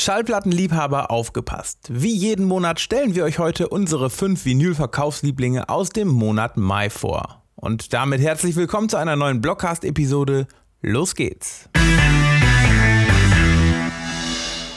Schallplattenliebhaber aufgepasst. Wie jeden Monat stellen wir euch heute unsere fünf Vinyl-Verkaufslieblinge aus dem Monat Mai vor. Und damit herzlich willkommen zu einer neuen Blockcast-Episode. Los geht's!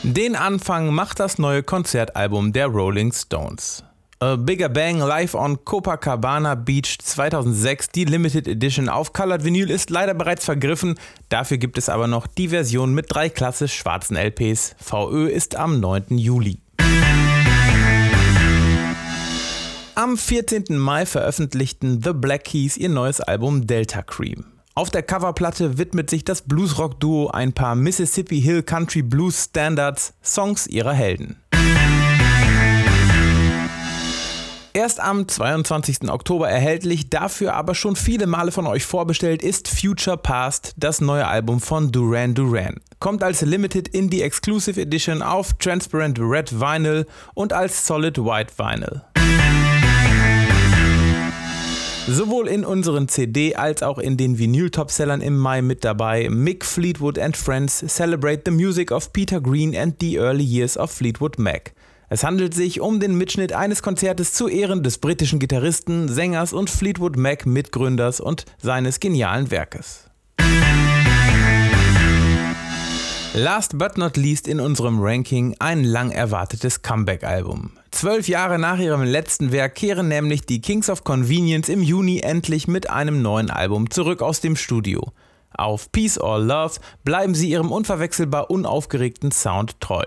Den Anfang macht das neue Konzertalbum der Rolling Stones. A Bigger Bang live on Copacabana Beach 2006, die Limited Edition auf Colored Vinyl ist leider bereits vergriffen. Dafür gibt es aber noch die Version mit drei klassisch schwarzen LPs. VÖ ist am 9. Juli. Am 14. Mai veröffentlichten The Black Keys ihr neues Album Delta Cream. Auf der Coverplatte widmet sich das Bluesrock-Duo ein paar Mississippi Hill Country Blues Standards, Songs ihrer Helden. Erst am 22. Oktober erhältlich, dafür aber schon viele Male von euch vorbestellt, ist Future Past, das neue Album von Duran Duran. Kommt als Limited Indie Exclusive Edition auf Transparent Red Vinyl und als Solid White Vinyl. Sowohl in unseren CD- als auch in den Vinyl-Topsellern im Mai mit dabei Mick Fleetwood and Friends Celebrate the Music of Peter Green and the Early Years of Fleetwood Mac. Es handelt sich um den Mitschnitt eines Konzertes zu Ehren des britischen Gitarristen, Sängers und Fleetwood Mac Mitgründers und seines genialen Werkes. Last but not least in unserem Ranking ein lang erwartetes Comeback-Album. Zwölf Jahre nach ihrem letzten Werk kehren nämlich die Kings of Convenience im Juni endlich mit einem neuen Album zurück aus dem Studio. Auf Peace or Love bleiben sie ihrem unverwechselbar unaufgeregten Sound treu.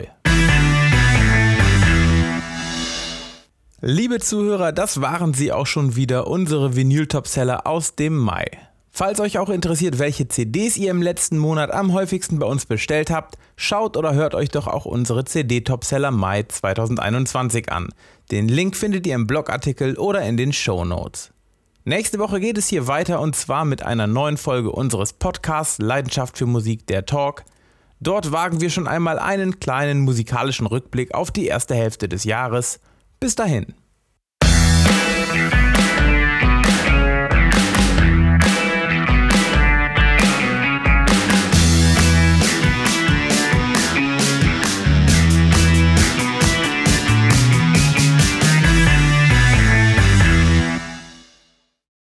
Liebe Zuhörer, das waren sie auch schon wieder, unsere Vinyl-Topseller aus dem Mai. Falls euch auch interessiert, welche CDs ihr im letzten Monat am häufigsten bei uns bestellt habt, schaut oder hört euch doch auch unsere CD-Topseller Mai 2021 an. Den Link findet ihr im Blogartikel oder in den Show Notes. Nächste Woche geht es hier weiter und zwar mit einer neuen Folge unseres Podcasts Leidenschaft für Musik, der Talk. Dort wagen wir schon einmal einen kleinen musikalischen Rückblick auf die erste Hälfte des Jahres – bis dahin.